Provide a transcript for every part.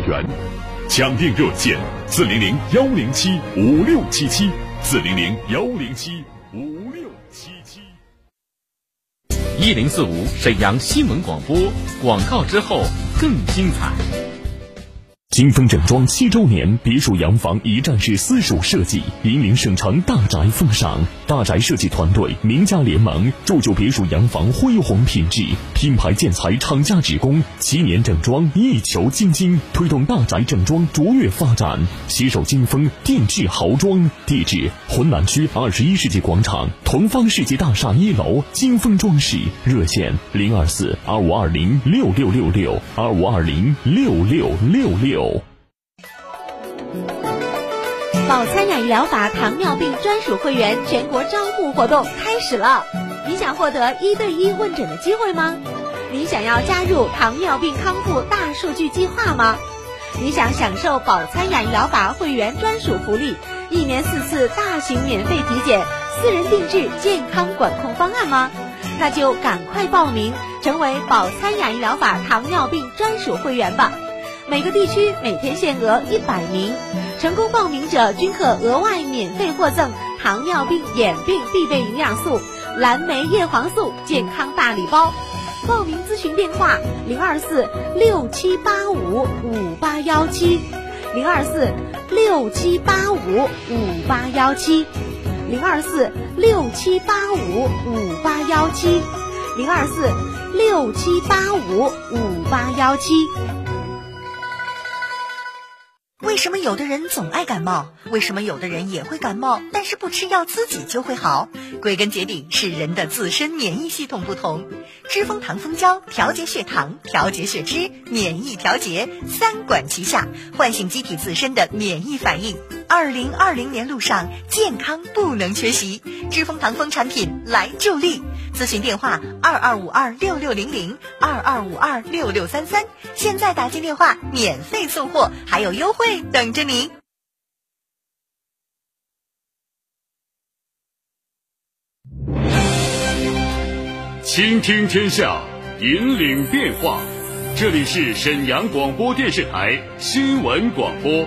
元，抢订热线：四零零幺零七五六七七，四零零幺零七五六七七。一零四五沈阳新闻广播广告之后更精彩。金丰整装七周年，别墅洋房一站式私属设计，引领省城大宅风尚。大宅设计团队名家联盟，铸就别墅洋房辉煌品质。品牌建材，厂家直供，七年整装一球精金，推动大宅整装卓越发展。携手金丰，定制豪装。地址：浑南区二十一世纪广场同方世纪大厦一楼。金丰装饰热线：零二四二五二零六六六六二五二零六六六六。保参养医疗法糖尿病专属会员全国招募活动开始了，你想获得一对一问诊的机会吗？你想要加入糖尿病康复大数据计划吗？你想享受保参养医疗法会员专属福利，一年四次大型免费体检，私人定制健康管控方案吗？那就赶快报名，成为保参养医疗法糖尿病专属会员吧。每个地区每天限额一百名，成功报名者均可额外免费获赠糖尿病眼病必备营养素蓝莓叶黄素健康大礼包。报名咨询电话：零二四六七八五五八幺七，零二四六七八五五八幺七，零二四六七八五五八幺七，零二四六七八五五八幺七。为什么有的人总爱感冒？为什么有的人也会感冒，但是不吃药自己就会好？归根结底是人的自身免疫系统不同。知蜂糖蜂胶调节血糖、调节血脂、免疫调节三管齐下，唤醒机体自身的免疫反应。二零二零年路上，健康不能缺席，知蜂堂蜂产品来助力。咨询电话：二二五二六六零零二二五二六六三三。现在打进电话，免费送货，还有优惠等着您。倾听天下，引领变化。这里是沈阳广播电视台新闻广播，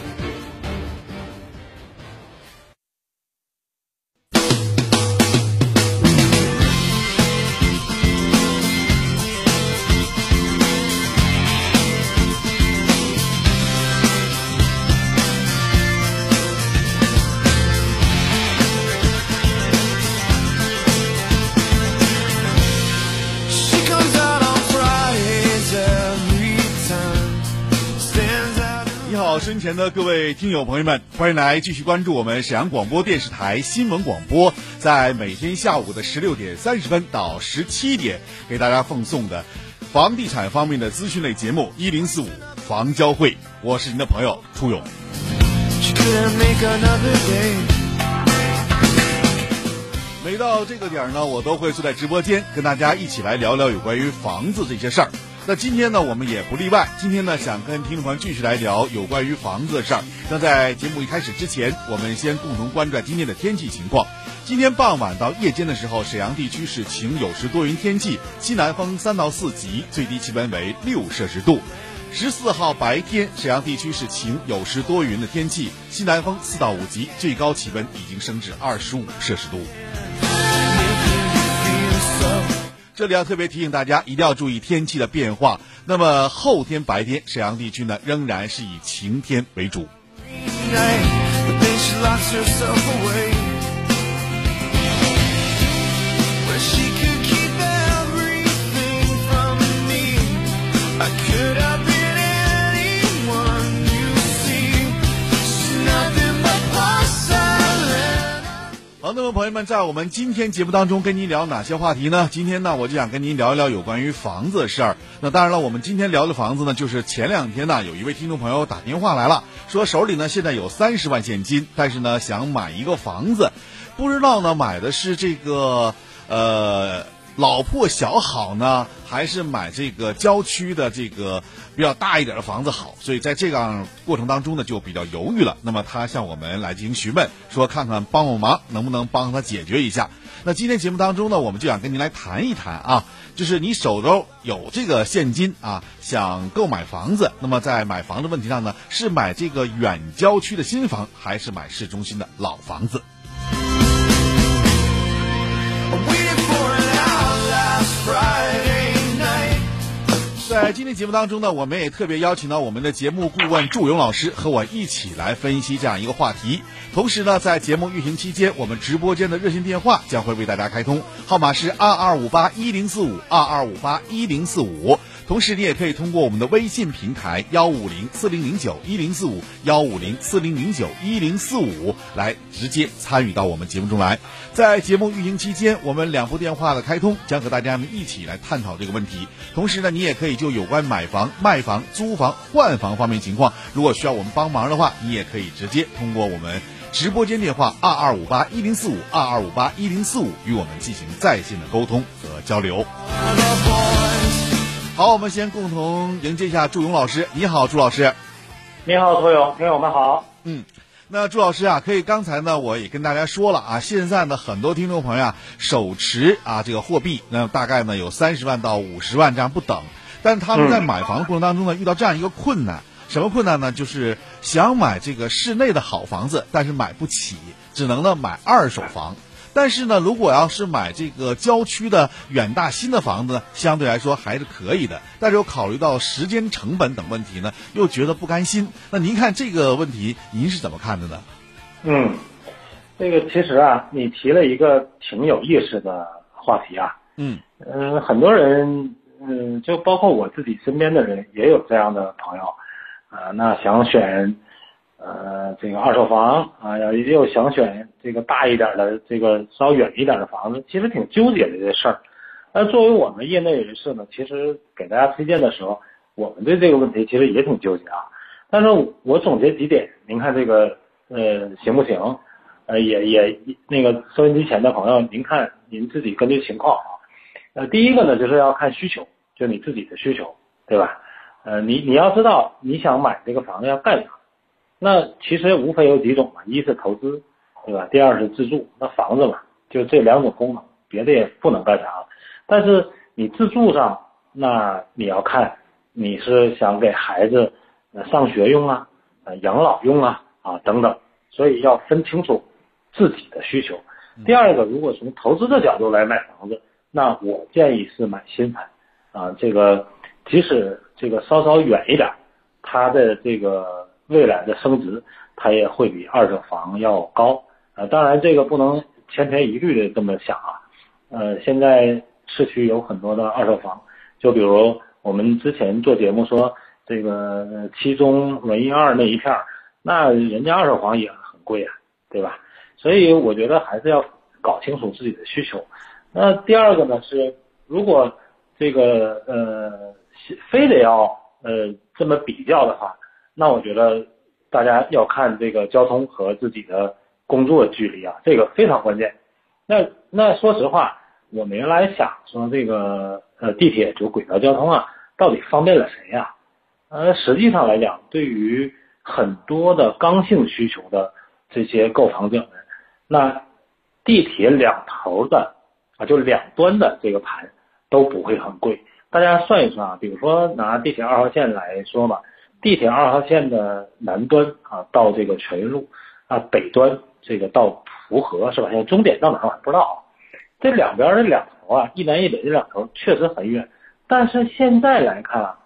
各位听友朋友们，欢迎来继续关注我们沈阳广播电视台新闻广播，在每天下午的十六点三十分到十七点，给大家奉送的房地产方面的资讯类节目一零四五房交会，我是您的朋友初勇。每到这个点儿呢，我都会坐在直播间，跟大家一起来聊聊有关于房子这些事儿。那今天呢，我们也不例外。今天呢，想跟听众朋友继续来聊有关于房子的事儿。那在节目一开始之前，我们先共同关注今天的天气情况。今天傍晚到夜间的时候，沈阳地区是晴有时多云天气，西南风三到四级，最低气温为六摄氏度。十四号白天，沈阳地区是晴有时多云的天气，西南风四到五级，最高气温已经升至二十五摄氏度。这里要特别提醒大家，一定要注意天气的变化。那么后天白天，沈阳地区呢仍然是以晴天为主。好，那么朋友们，在我们今天节目当中跟您聊哪些话题呢？今天呢，我就想跟您聊一聊有关于房子的事儿。那当然了，我们今天聊的房子呢，就是前两天呢，有一位听众朋友打电话来了，说手里呢现在有三十万现金，但是呢想买一个房子，不知道呢买的是这个呃。老破小好呢，还是买这个郊区的这个比较大一点的房子好？所以在这样过程当中呢，就比较犹豫了。那么他向我们来进行询问，说看看帮我忙能不能帮他解决一下。那今天节目当中呢，我们就想跟您来谈一谈啊，就是你手头有这个现金啊，想购买房子，那么在买房的问题上呢，是买这个远郊区的新房，还是买市中心的老房子？在今天节目当中呢，我们也特别邀请到我们的节目顾问祝勇老师和我一起来分析这样一个话题。同时呢，在节目运行期间，我们直播间的热线电话将会为大家开通，号码是二二五八一零四五二二五八一零四五。同时，你也可以通过我们的微信平台幺五零四零零九一零四五幺五零四零零九一零四五来直接参与到我们节目中来。在节目运营期间，我们两部电话的开通将和大家们一起来探讨这个问题。同时呢，你也可以就有关买房、卖房、租房、换房方面情况，如果需要我们帮忙的话，你也可以直接通过我们直播间电话二二五八一零四五二二五八一零四五与我们进行在线的沟通和交流。好，我们先共同迎接一下祝勇老师。你好，朱老师。你好，托勇，听友们好。嗯，那朱老师啊，可以刚才呢，我也跟大家说了啊，现在呢，很多听众朋友啊，手持啊这个货币，那大概呢有三十万到五十万这样不等，但他们在买房的过程当中呢，遇到这样一个困难，什么困难呢？就是想买这个市内的好房子，但是买不起，只能呢买二手房。但是呢，如果要是买这个郊区的远大新的房子呢，相对来说还是可以的。但是又考虑到时间成本等问题呢，又觉得不甘心。那您看这个问题，您是怎么看的呢？嗯，这个其实啊，你提了一个挺有意思的话题啊。嗯嗯，很多人嗯，就包括我自己身边的人也有这样的朋友啊，那想选。呃，这个二手房啊，要又想选这个大一点的，这个稍远一点的房子，其实挺纠结的这事儿。那作为我们业内人士呢，其实给大家推荐的时候，我们对这个问题其实也挺纠结啊。但是我总结几点，您看这个呃行不行？呃，也也那个收音机前的朋友，您看您自己根据情况啊。呃，第一个呢，就是要看需求，就你自己的需求，对吧？呃，你你要知道你想买这个房子要干啥。那其实无非有几种嘛，一是投资，对吧？第二是自住。那房子嘛，就这两种功能，别的也不能干啥。但是你自住上，那你要看你是想给孩子上学用啊，呃养老用啊啊等等，所以要分清楚自己的需求。第二个，如果从投资的角度来买房子，那我建议是买新盘啊，这个即使这个稍稍远一点，它的这个。未来的升值，它也会比二手房要高当然，这个不能千篇一律的这么想啊。呃，现在市区有很多的二手房，就比如我们之前做节目说这个七中文艺二那一片儿，那人家二手房也很贵啊，对吧？所以我觉得还是要搞清楚自己的需求。那第二个呢是，如果这个呃非得要呃这么比较的话。那我觉得大家要看这个交通和自己的工作距离啊，这个非常关键。那那说实话，我们原来想说这个呃地铁就轨道交通啊，到底方便了谁呀？呃，实际上来讲，对于很多的刚性需求的这些购房者们，那地铁两头的啊，就两端的这个盘都不会很贵。大家算一算啊，比如说拿地铁二号线来说嘛。地铁二号线的南端啊，到这个全运路啊，北端这个到蒲河是吧？现在终点到哪儿我还不知道啊。这两边的两头啊，一南一北这两头确实很远，但是现在来看啊，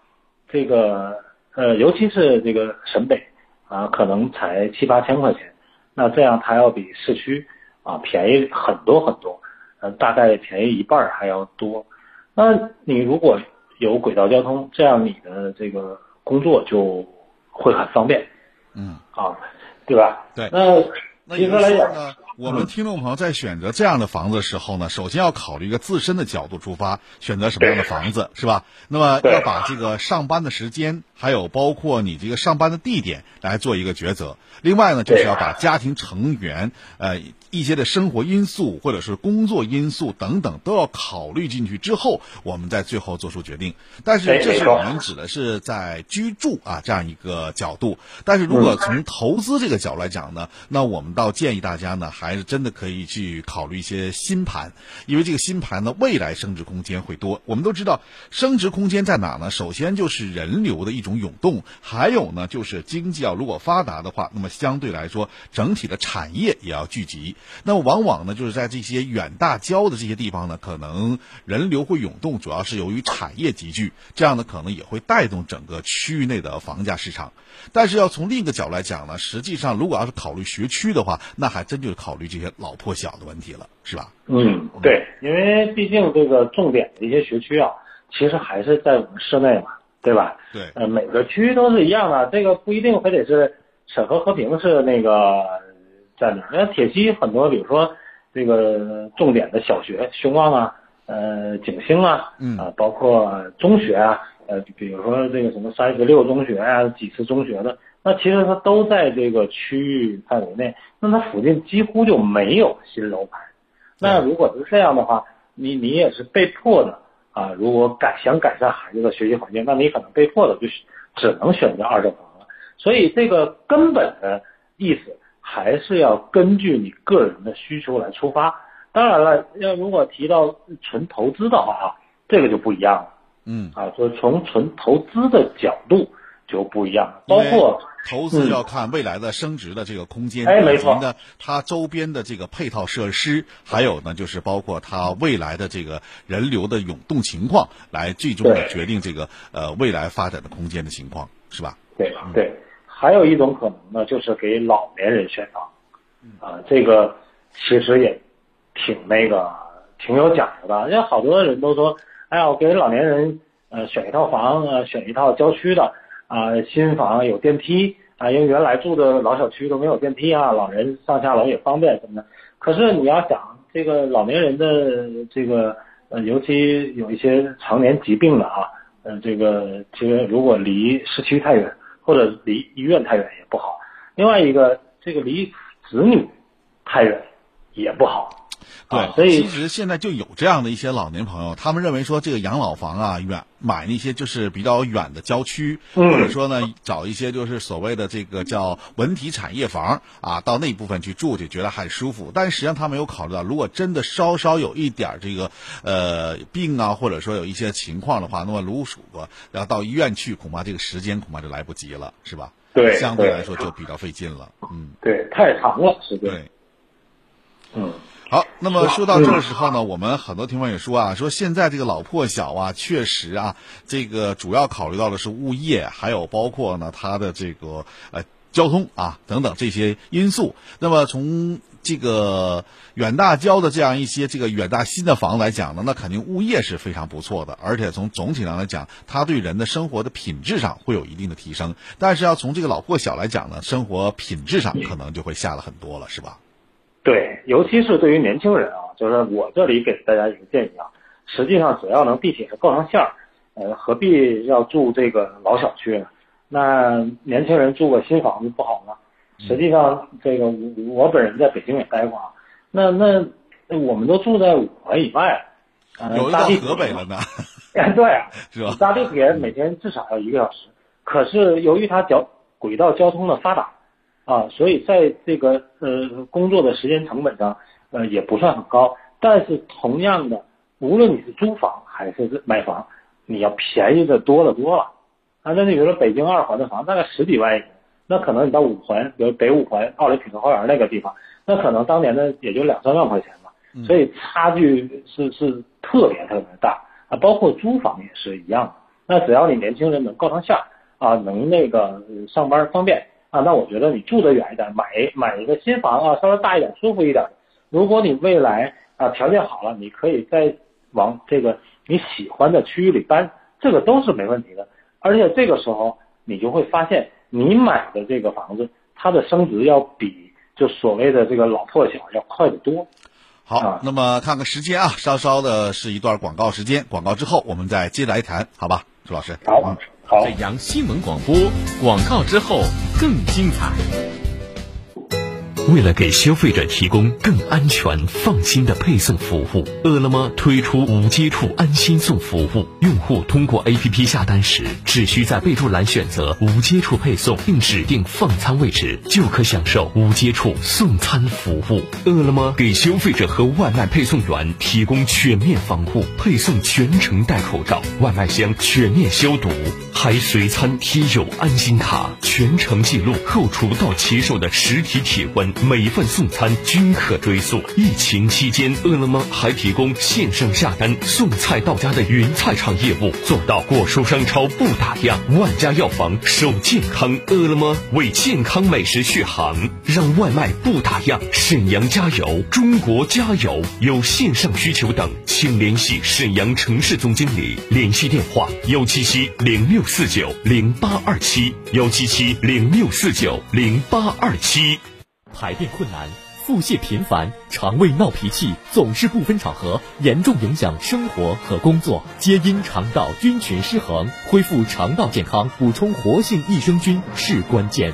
这个呃，尤其是这个沈北啊，可能才七八千块钱，那这样它要比市区啊便宜很多很多，呃，大概便宜一半还要多。那你如果有轨道交通，这样你的这个。工作就会很方便，嗯，啊，对吧？对。那那也就是说呢，我们听众朋友在选择这样的房子的时候呢，首先要考虑一个自身的角度出发，选择什么样的房子是吧？那么要把这个上班的时间，还有包括你这个上班的地点来做一个抉择。另外呢，就是要把家庭成员呃一些的生活因素或者是工作因素等等都要考虑进去之后，我们再最后做出决定。但是这是我们指的是在居住啊这样一个角度。但是如果从投资这个角度来讲呢，那我们倒建议大家呢，还是真的可以去考虑一些新盘，因为这个新盘呢，未来升值空间会多。我们都知道，升值空间在哪呢？首先就是人流的一种涌动，还有呢就是经济啊，如果发达的话，那么相对来说，整体的产业也要聚集。那往往呢，就是在这些远大郊的这些地方呢，可能人流会涌动，主要是由于产业集聚，这样呢可能也会带动整个区域内的房价市场。但是要从另一个角度来讲呢，实际上如果要是考虑学区的话，那还真就是考虑这些老破小的问题了，是吧？嗯，对，因为毕竟这个重点的一些学区啊，其实还是在我们市内嘛，对吧？对，呃，每个区都是一样的，这个不一定非得是审核和平是那个在哪儿。那铁西很多，比如说这个重点的小学，雄望啊，呃，景星啊，嗯啊，包括中学啊。呃，比如说这个什么三十六中学啊，几次中学的，那其实它都在这个区域范围内，那它附近几乎就没有新楼盘。那如果是这样的话，你你也是被迫的啊。如果改想改善孩子的学习环境，那你可能被迫的就只能选择二手房了。所以这个根本的意思还是要根据你个人的需求来出发。当然了，要如果提到纯投资的话啊，这个就不一样了。嗯啊，就从纯投资的角度就不一样了，包括投资要看未来的升值的这个空间，哎，没错，呢，它周边的这个配套设施，还有呢，就是包括它未来的这个人流的涌动情况，来最终的决定这个呃未来发展的空间的情况，是吧？对对，还有一种可能呢，就是给老年人选房，啊，这个其实也挺那个挺有讲究的，因为好多人都说。哎呀，我给老年人呃选一套房，呃选一套郊区的啊，新房有电梯啊，因为原来住的老小区都没有电梯啊，老人上下楼也方便什么的。可是你要想这个老年人的这个呃，尤其有一些常年疾病的啊，呃，这个其实如果离市区太远或者离医院太远也不好。另外一个，这个离子女太远也不好。对，所以其实现在就有这样的一些老年朋友，他们认为说这个养老房啊，远买那些就是比较远的郊区，或者说呢找一些就是所谓的这个叫文体产业房啊，到那部分去住去觉得很舒服。但实际上他没有考虑到，如果真的稍稍有一点这个呃病啊，或者说有一些情况的话，那么如果要到医院去，恐怕这个时间恐怕就来不及了，是吧？对，相对来说就比较费劲了。嗯，对，太长了时间。对，嗯。好，那么说到这个时候呢，我们很多听众也说啊，说现在这个老破小啊，确实啊，这个主要考虑到的是物业，还有包括呢它的这个呃交通啊等等这些因素。那么从这个远大郊的这样一些这个远大新的房来讲呢，那肯定物业是非常不错的，而且从总体上来讲，它对人的生活的品质上会有一定的提升。但是要从这个老破小来讲呢，生活品质上可能就会下了很多了，是吧？对，尤其是对于年轻人啊，就是我这里给大家一个建议啊，实际上只要能地铁是够上线儿，呃，何必要住这个老小区呢？那年轻人住个新房子不好吗？实际上，这个我我本人在北京也待过啊，那那我们都住在五环以外，呃，有搭地河北了呢，对啊，是吧？搭地铁每天至少要一个小时，可是由于它交轨道交通的发达。啊，所以在这个呃工作的时间成本上，呃也不算很高。但是同样的，无论你是租房还是买房，你要便宜的多了多了。啊，那你比如说北京二环的房大概十几万一年，那可能你到五环，比如北五环奥林匹克花园那个地方，那可能当年的也就两三万块钱吧。所以差距是是特别特别大啊，包括租房也是一样的。那只要你年轻人能够上下啊，能那个上班方便。啊，那我觉得你住得远一点，买买一个新房啊，稍微大一点，舒服一点。如果你未来啊条件好了，你可以再往这个你喜欢的区域里搬，这个都是没问题的。而且这个时候你就会发现，你买的这个房子，它的升值要比就所谓的这个老破小要快得多。好啊，那么看看时间啊，稍稍的是一段广告时间，广告之后我们再接着来谈，好吧，朱老师。好，好。沈阳新闻广播广告之后更精彩。为了给消费者提供更安全、放心的配送服务，饿了么推出无接触安心送服务。用户通过 APP 下单时，只需在备注栏选择无接触配送，并指定放餐位置，就可享受无接触送餐服务。饿了么给消费者和外卖配送员提供全面防护，配送全程戴口罩，外卖箱全面消毒，还随餐贴有安心卡，全程记录后厨到骑手的实体体温。每份送餐均可追溯。疫情期间，饿了么还提供线上下单送菜到家的云菜场业务，做到果蔬商超不打烊，万家药房守健康。饿了么为健康美食续航，让外卖不打烊。沈阳加油，中国加油！有线上需求等，请联系沈阳城市总经理，联系电话：幺七七零六四九零八二七，幺七七零六四九零八二七。排便困难、腹泻频繁、肠胃闹脾气，总是不分场合，严重影响生活和工作，皆因肠道菌群失衡。恢复肠道健康，补充活性益生菌是关键。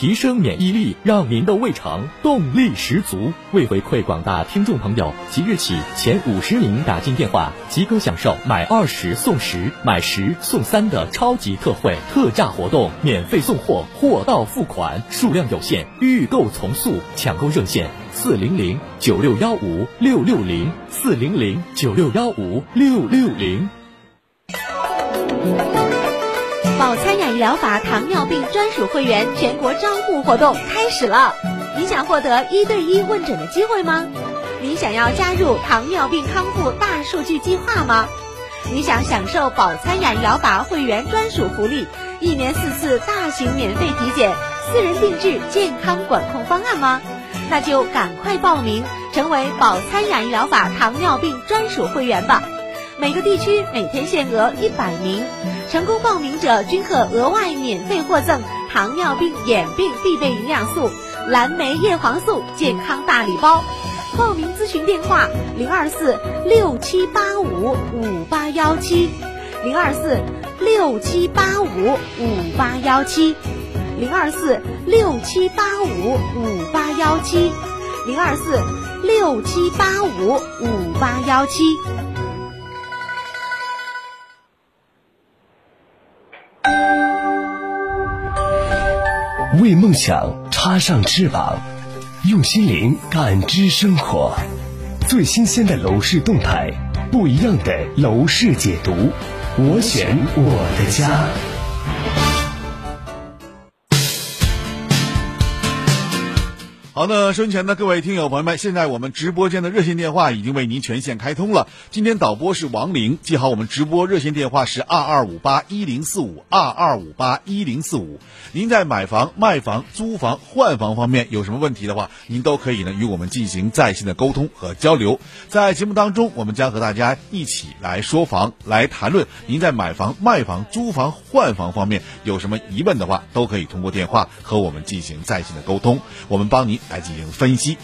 提升免疫力，让您的胃肠动力十足。为回馈广大听众朋友，即日起前五十名打进电话即可享受买二十送十、买十送三的超级特惠特价活动，免费送货，货到付款，数量有限，预购从速。抢购热线：四零零九六幺五六六零四零零九六幺五六六零。保参养医疗法糖尿病专属会员全国招募活动开始了，你想获得一对一问诊的机会吗？你想要加入糖尿病康复大数据计划吗？你想享受保参养医疗法会员专属福利，一年四次大型免费体检，私人定制健康管控方案吗？那就赶快报名，成为保参养医疗法糖尿病专属会员吧！每个地区每天限额一百名，成功报名者均可额外免费获赠糖尿病眼病必备营养素蓝莓叶黄素健康大礼包。报名咨询电话：零二四六七八五五八幺七，零二四六七八五五八幺七，零二四六七八五五八幺七，零二四六七八五五八幺七。为梦想插上翅膀，用心灵感知生活，最新鲜的楼市动态，不一样的楼市解读，我选我的家。好的，收前的各位听友朋友们，现在我们直播间的热线电话已经为您全线开通了。今天导播是王玲，记好我们直播热线电话是二二五八一零四五二二五八一零四五。您在买房、卖房、租房、换房方面有什么问题的话，您都可以呢与我们进行在线的沟通和交流。在节目当中，我们将和大家一起来说房，来谈论您在买房、卖房、租房、换房方面有什么疑问的话，都可以通过电话和我们进行在线的沟通，我们帮您。来进行分析，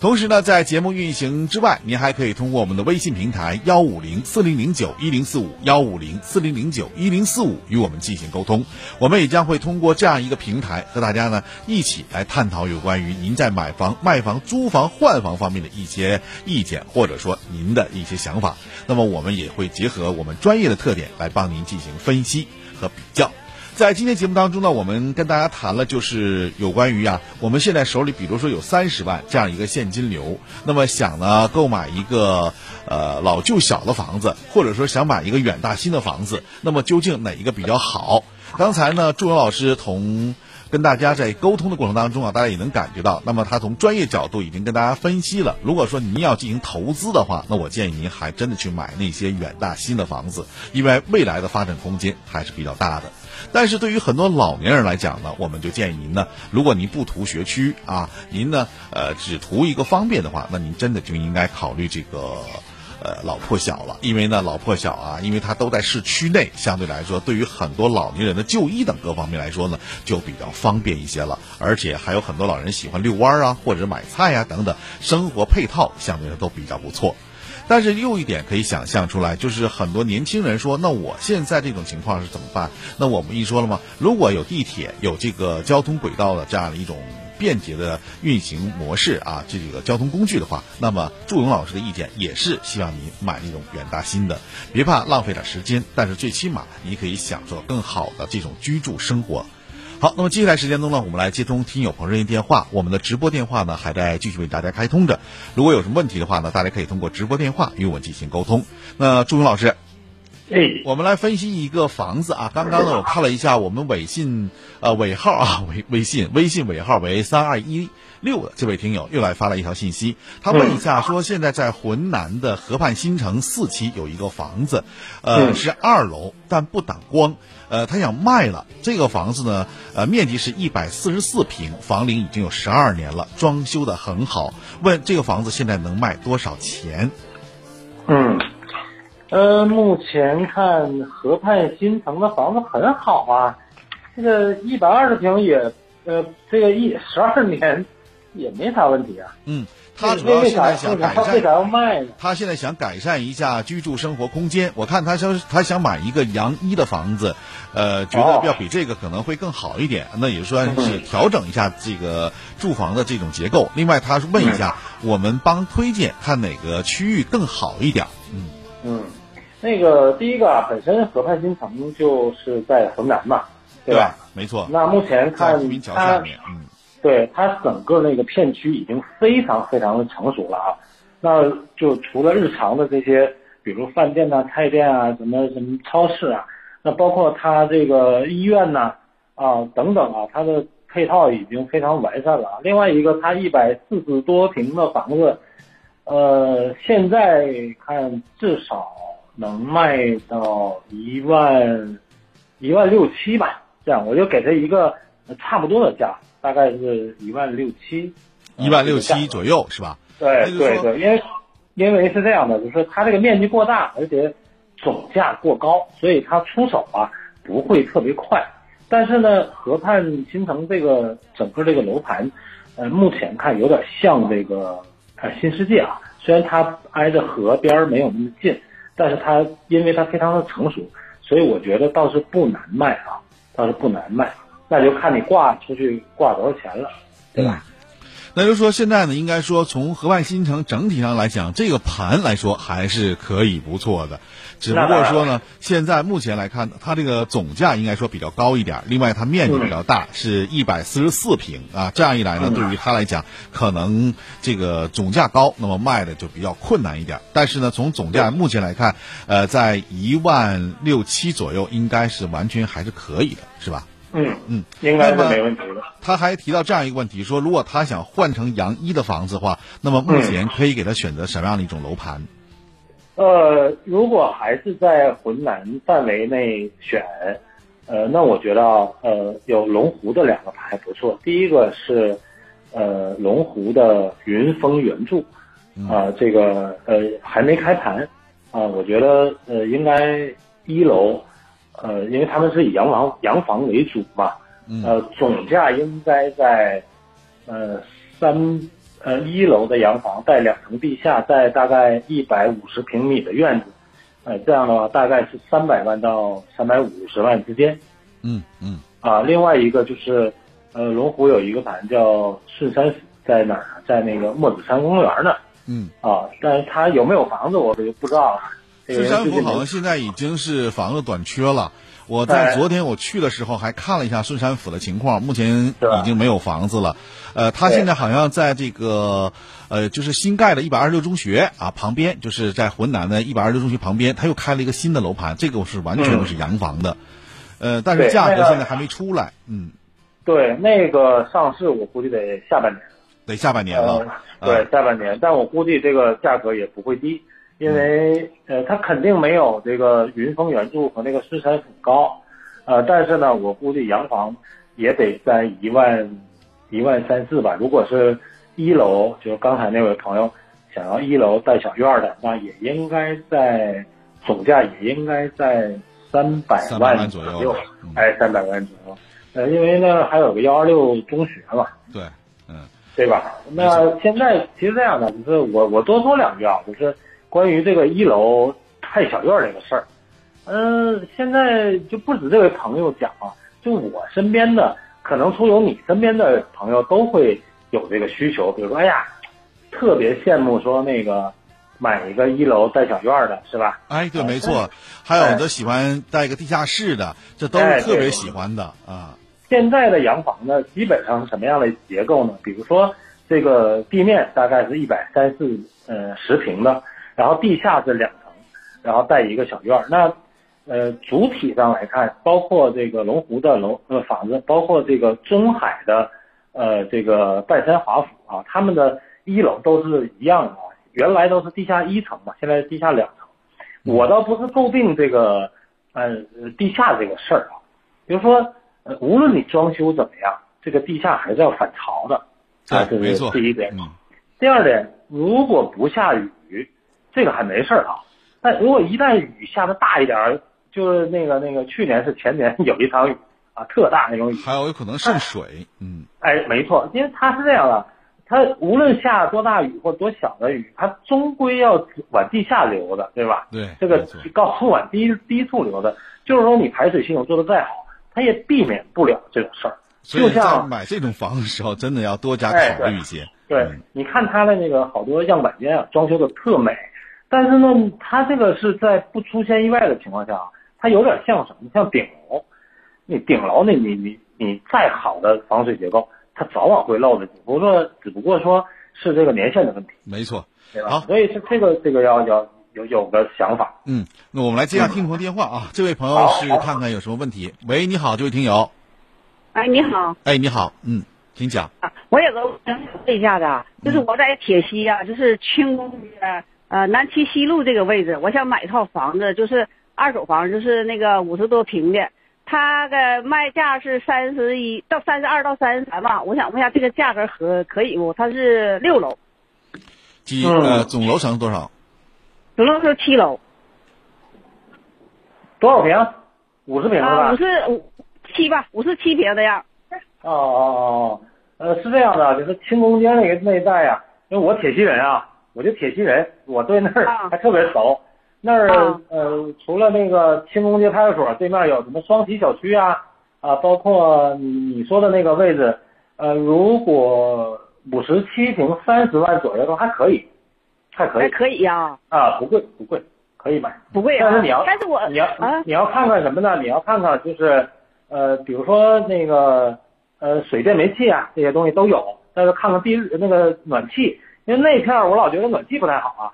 同时呢，在节目运行之外，您还可以通过我们的微信平台幺五零四零零九一零四五幺五零四零零九一零四五与我们进行沟通。我们也将会通过这样一个平台和大家呢一起来探讨有关于您在买房、卖房、租房、换房方面的一些意见，或者说您的一些想法。那么我们也会结合我们专业的特点来帮您进行分析和比较。在今天节目当中呢，我们跟大家谈了，就是有关于啊，我们现在手里比如说有三十万这样一个现金流，那么想呢购买一个呃老旧小的房子，或者说想买一个远大新的房子，那么究竟哪一个比较好？刚才呢，祝勇老师同。跟大家在沟通的过程当中啊，大家也能感觉到，那么他从专业角度已经跟大家分析了。如果说您要进行投资的话，那我建议您还真的去买那些远大新的房子，因为未来的发展空间还是比较大的。但是对于很多老年人来讲呢，我们就建议您呢，如果您不图学区啊，您呢呃只图一个方便的话，那您真的就应该考虑这个。呃，老破小了，因为呢，老破小啊，因为它都在市区内，相对来说，对于很多老年人的就医等各方面来说呢，就比较方便一些了。而且还有很多老人喜欢遛弯啊，或者买菜呀等等，生活配套相对都比较不错。但是又一点可以想象出来，就是很多年轻人说，那我现在这种情况是怎么办？那我们一说了吗？如果有地铁，有这个交通轨道的这样的一种。便捷的运行模式啊，这个交通工具的话，那么祝勇老师的意见也是希望你买那种远大新的，别怕浪费点时间，但是最起码你可以享受更好的这种居住生活。好，那么接下来时间中呢，我们来接通听友朋友热线电话，我们的直播电话呢还在继续为大家开通着。如果有什么问题的话呢，大家可以通过直播电话与我进行沟通。那祝勇老师。哎，我们来分析一个房子啊。刚刚呢，我看了一下我们微信呃尾号啊，微微信微信尾号为三二一六的这位听友又来发了一条信息，他问一下说，现在在浑南的河畔新城四期有一个房子，呃是二楼，但不挡光，呃他想卖了这个房子呢，呃面积是一百四十四平，房龄已经有十二年了，装修的很好，问这个房子现在能卖多少钱？嗯。呃，目前看河畔新城的房子很好啊，这个一百二十平也，呃，这个一十二年也没啥问题啊。嗯，他主要现在想改善，为啥要卖呢？他现在想改善一下居住生活空间。我看他说他想买一个洋一的房子，呃，觉得要比这个可能会更好一点。那也算是调整一下这个住房的这种结构。另外，他是问一下，我们帮推荐看哪个区域更好一点。嗯嗯。那个第一个啊，本身河畔新城就是在河南嘛，对吧？没错。那目前看它，嗯，对它整个那个片区已经非常非常的成熟了啊。那就除了日常的这些，比如饭店呐、菜店啊、什么什么超市啊，那包括它这个医院呐啊等等啊，它的配套已经非常完善了。另外一个，它一百四十多平的房子，呃，现在看至少。能卖到一万一万六七吧，这样我就给他一个差不多的价，大概是一万六七，一万六七左右是吧？对对对，因为因为是这样的，就是它这个面积过大，而且总价过高，所以它出手啊不会特别快。但是呢，河畔新城这个整个这个楼盘，呃，目前看有点像这个呃新世界啊，虽然它挨着河边没有那么近。但是它因为它非常的成熟，所以我觉得倒是不难卖啊，倒是不难卖，那就看你挂出去挂多少钱了，对吧？那就说现在呢，应该说从河外新城整体上来讲，这个盘来说还是可以不错的。只不过说呢，现在目前来看，它这个总价应该说比较高一点。另外，它面积比较大，是一百四十四平啊。这样一来呢，对于它来讲，可能这个总价高，那么卖的就比较困难一点。但是呢，从总价目前来看，呃，在一万六七左右，应该是完全还是可以的，是吧？嗯嗯，应该是没问题的。他还提到这样一个问题，说如果他想换成洋一的房子的话，那么目前可以给他选择什么样的一种楼盘？呃，如果还是在浑南范围内选，呃，那我觉得呃，有龙湖的两个牌不错。第一个是呃龙湖的云峰原著，啊，这个呃还没开盘，啊，我觉得呃应该一楼。呃，因为他们是以洋房洋房为主嘛，呃，总价应该在，呃，三呃一楼的洋房带两层地下，带大概一百五十平米的院子，呃，这样的话大概是三百万到三百五十万之间。嗯嗯。啊，另外一个就是，呃，龙湖有一个盘叫顺山府，在哪儿？在那个墨子山公园那儿。嗯。啊，但是他有没有房子，我就不知道了。顺山府好像现在已经是房子短缺了。我在昨天我去的时候还看了一下顺山府的情况，目前已经没有房子了。呃，他现在好像在这个呃，就是新盖的一百二十六中学啊旁边，就是在浑南的一百二十六中学旁边，他又开了一个新的楼盘，这个我是完全都是洋房的。呃，但是价格现在还没出来。嗯。对，那个上市我估计得下半年。得下半年了。呃，对，下半年，但我估计这个价格也不会低，因为呃，它肯定没有这个云峰原著和那个狮山府高，呃，但是呢，我估计洋房也得在一万一万三四吧。如果是一楼，就是刚才那位朋友想要一楼带小院的，那也应该在总价也应该在三百万左右，哎，三百万左右。呃，因为呢还有个幺二六中学嘛。对。嗯对吧？那现在其实这样的，就是我我多说两句啊，就是关于这个一楼太小院这个事儿。嗯，现在就不止这位朋友讲啊，就我身边的，可能说有你身边的朋友都会有这个需求，比如说，哎呀，特别羡慕说那个买一个一楼带小院的，是吧？哎，对，没错。还有的喜欢带个地下室的，这都是特别喜欢的啊。现在的洋房呢，基本上是什么样的结构呢？比如说，这个地面大概是一百三四呃十平的，然后地下是两层，然后带一个小院儿。那呃主体上来看，包括这个龙湖的楼呃房子，包括这个中海的呃这个半山华府啊，他们的一楼都是一样的啊，原来都是地下一层嘛，现在是地下两层。我倒不是诟病这个呃地下这个事儿啊，比如说。呃，无论你装修怎么样，这个地下还是要反潮的，啊，这是第一点。第二点，如果不下雨，这个还没事儿啊。但如果一旦雨下的大一点儿，就是那个那个去年是前年有一场雨啊，特大那种雨，还有有可能渗水。嗯，哎，没错，因为它是这样的，它无论下多大雨或多小的雨，它终归要往地下流的，对吧？对，这个高处往低低处流的，就是说你排水系统做的再好。它也避免不了这种事儿，就像买这种房的时候，真的要多加考虑一些。对，你看他的那个好多样板间啊，装修的特美，但是呢，他这个是在不出现意外的情况下，它有点像什么？像顶楼，那顶楼，你你你你再好的防水结构，它早晚会漏的，只不过只不过说是这个年限的问题。没错，对吧？好，所以是这个这个要要。有有个想法，嗯，那我们来接下听朋友电话啊。这位朋友是看看有什么问题。喂，你好，这位听友。哎，你好。哎，你好，嗯，请讲。啊，我有个想问一下的，就是我在铁西啊，就是清宫呃南七西路这个位置，我想买一套房子，就是二手房，就是那个五十多平的，它的卖价是三十一到三十二到三十三吧，我想问一下这个价格合可以不？它是六楼。几呃总楼层多少？总楼层七楼，多少平？五十平是吧？五十五七吧，五十七平的样。哦哦哦，呃，是这样的，就是清宫街那个那一带呀，因为我铁西人啊，我就铁西人，我对那儿还特别熟。那儿呃，除了那个清宫街派出所对面有什么双喜小区啊啊，包括你你说的那个位置，呃，如果五十七平三十万左右都还可以。还可以，还可以呀。啊，不贵不贵，可以买。不贵啊。但是你要，但是我你要你要看看什么呢？你要看看就是呃，比如说那个呃，水电煤气啊这些东西都有。但是看看地那个暖气，因为那片儿我老觉得暖气不太好啊。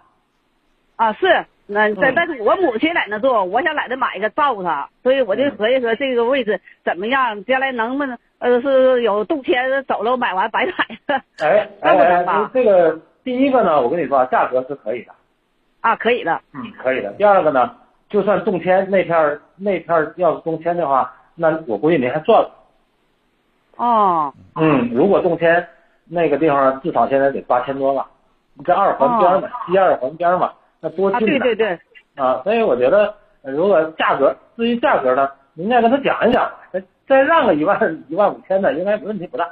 啊，是那但但是我母亲在那住，我想在那买一个照顾她，所以我就合计说这个位置怎么样，将来能不能呃是有动迁走了买完白买了。哎哎，这个。第一个呢，我跟你说，价格是可以的，啊，可以的，嗯，可以的。第二个呢，就算动迁那片儿那片儿要是动迁的话，那我估计您还赚了。哦。嗯，如果动迁那个地方至少现在得八千多了，在二环边嘛，西二环边嘛，那多近啊！对对对。啊，所以我觉得，如果价格至于价格呢，您再跟他讲一讲，再再让个一万一万五千的，应该问题不大。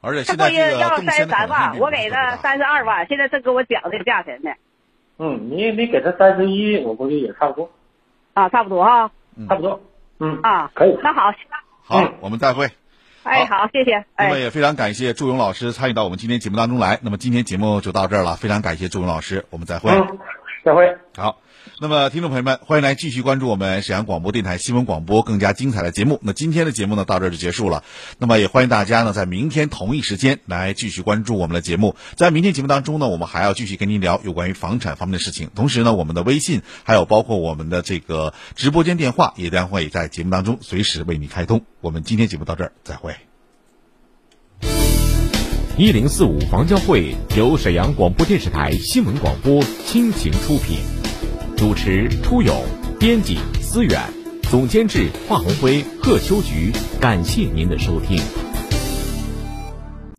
而且现在这个要三十三万，我给他三十二万，现在正跟我讲这个价钱呢。嗯，你你给他三十一，我估计也差不多。啊，差不多哈，差不多。嗯啊，可以。那好，好，我们再会。哎，好，谢谢。那么也非常感谢祝勇老师参与到我们今天节目当中来。那么今天节目就到这儿了，非常感谢祝勇老师，我们再会。再会。好。那么，听众朋友们，欢迎来继续关注我们沈阳广播电台新闻广播更加精彩的节目。那今天的节目呢，到这就结束了。那么，也欢迎大家呢，在明天同一时间来继续关注我们的节目。在明天节目当中呢，我们还要继续跟您聊有关于房产方面的事情。同时呢，我们的微信还有包括我们的这个直播间电话，也将会在节目当中随时为你开通。我们今天节目到这儿，再会。一零四五房交会由沈阳广播电视台新闻广播倾情出品，主持出勇，编辑思远，总监制华红辉、贺秋菊。感谢您的收听。